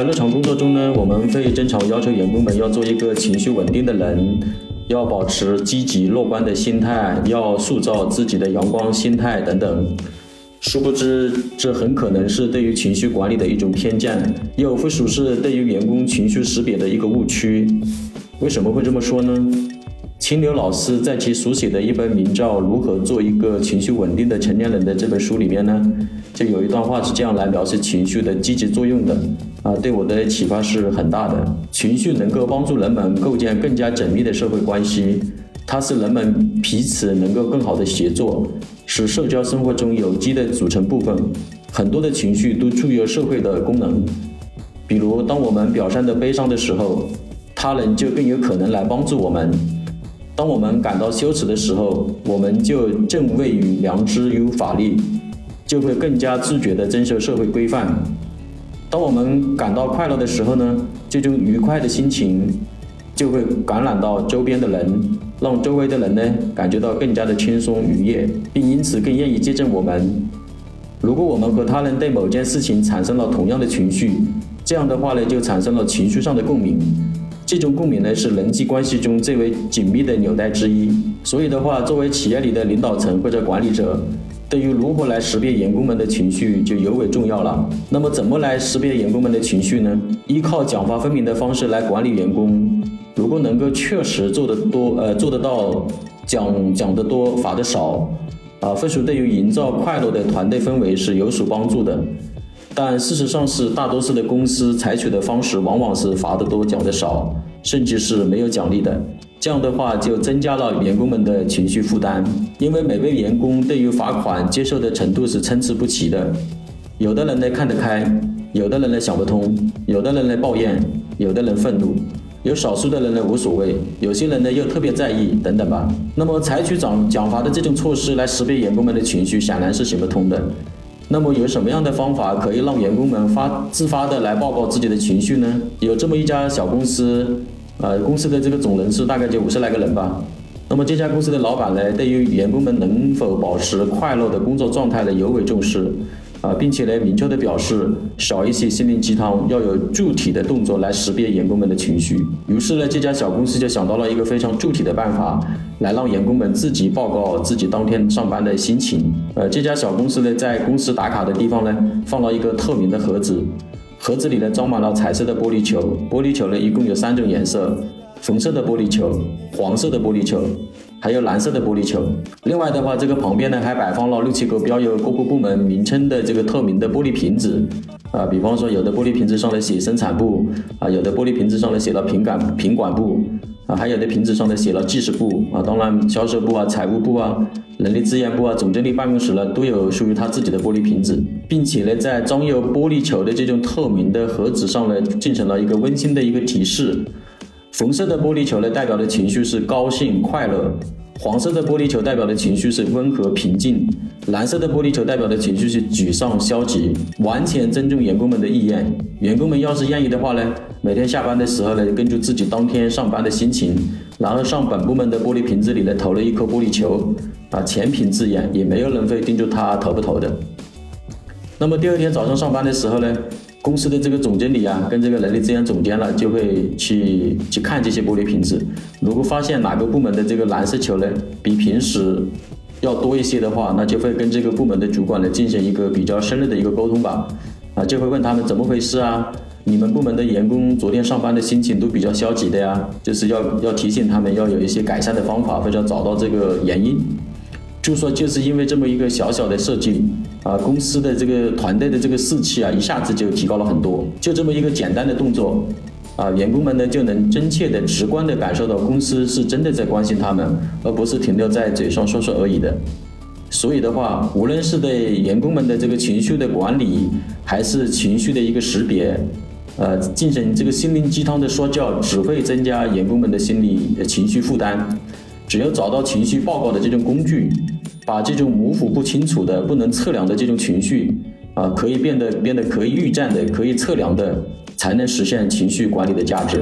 在日常工作中呢，我们会经常要求员工们要做一个情绪稳定的人，要保持积极乐观的心态，要塑造自己的阳光心态等等。殊不知，这很可能是对于情绪管理的一种偏见，又或属是对于员工情绪识别的一个误区。为什么会这么说呢？清流老师在其书写的一本名叫《如何做一个情绪稳定的成年人》的这本书里面呢，就有一段话是这样来描述情绪的积极作用的，啊，对我的启发是很大的。情绪能够帮助人们构建更加紧密的社会关系，它是人们彼此能够更好的协作，是社交生活中有机的组成部分。很多的情绪都具有社会的功能，比如当我们表现的悲伤的时候，他人就更有可能来帮助我们。当我们感到羞耻的时候，我们就正位于良知与法律，就会更加自觉地遵守社会规范。当我们感到快乐的时候呢，这种愉快的心情就会感染到周边的人，让周围的人呢感觉到更加的轻松愉悦，并因此更愿意接近我们。如果我们和他人对某件事情产生了同样的情绪，这样的话呢，就产生了情绪上的共鸣。这种共鸣呢，是人际关系中最为紧密的纽带之一。所以的话，作为企业里的领导层或者管理者，对于如何来识别员工们的情绪就尤为重要了。那么，怎么来识别员工们的情绪呢？依靠奖罚分明的方式来管理员工，如果能够确实做得多，呃，做得到奖奖得多，罚得少，啊，分数对于营造快乐的团队氛围是有所帮助的。但事实上是，大多数的公司采取的方式往往是罚得多，奖得少，甚至是没有奖励的。这样的话，就增加了员工们的情绪负担，因为每位员工对于罚款接受的程度是参差不齐的。有的人呢看得开，有的人呢想不通，有的人呢抱怨，有的人愤怒，有少数的人呢无所谓，有些人呢又特别在意，等等吧。那么，采取奖奖罚的这种措施来识别员工们的情绪，显然是行不通的。那么有什么样的方法可以让员工们发自发的来报告自己的情绪呢？有这么一家小公司，呃，公司的这个总人数大概就五十来个人吧。那么这家公司的老板呢，对于员工们能否保持快乐的工作状态呢，尤为重视。啊，并且呢，明确的表示少一些心灵鸡汤，要有具体的动作来识别员工们的情绪。于是呢，这家小公司就想到了一个非常具体的办法，来让员工们自己报告自己当天上班的心情。呃，这家小公司呢，在公司打卡的地方呢，放了一个透明的盒子，盒子里呢装满了彩色的玻璃球，玻璃球呢一共有三种颜色：红色的玻璃球、黄色的玻璃球。还有蓝色的玻璃球。另外的话，这个旁边呢还摆放了六七个标有各个部门名称的这个透明的玻璃瓶子。啊，比方说有的玻璃瓶子上呢写生产部，啊，有的玻璃瓶子上呢写了品管品管部，啊，还有的瓶子上呢写了技术部，啊，当然销售部啊、财务部啊、人力资源部啊、总经理办公室呢都有属于他自己的玻璃瓶子，并且呢在装有玻璃球的这种透明的盒子上呢进行了一个温馨的一个提示。红色的玻璃球呢，代表的情绪是高兴快乐；黄色的玻璃球代表的情绪是温和平静；蓝色的玻璃球代表的情绪是沮丧消极。完全尊重员工们的意愿。员工们要是愿意的话呢，每天下班的时候呢，根据自己当天上班的心情，然后上本部门的玻璃瓶子里呢投了一颗玻璃球，啊，全凭自愿，也没有人会盯住他投不投的。那么第二天早上上班的时候呢？公司的这个总经理啊，跟这个人力资源总监了，就会去去看这些玻璃瓶子。如果发现哪个部门的这个蓝色球呢，比平时要多一些的话，那就会跟这个部门的主管呢进行一个比较深入的一个沟通吧。啊，就会问他们怎么回事啊？你们部门的员工昨天上班的心情都比较消极的呀，就是要要提醒他们要有一些改善的方法，或者找到这个原因。就说就是因为这么一个小小的设计啊，公司的这个团队的这个士气啊，一下子就提高了很多。就这么一个简单的动作啊，员工们呢就能真切的、直观的感受到公司是真的在关心他们，而不是停留在嘴上说说而已的。所以的话，无论是对员工们的这个情绪的管理，还是情绪的一个识别，呃，进行这个心灵鸡汤的说教，只会增加员工们的心理情绪负担。只有找到情绪报告的这种工具，把这种模糊不清楚的、不能测量的这种情绪，啊，可以变得变得可以预见的、可以测量的，才能实现情绪管理的价值。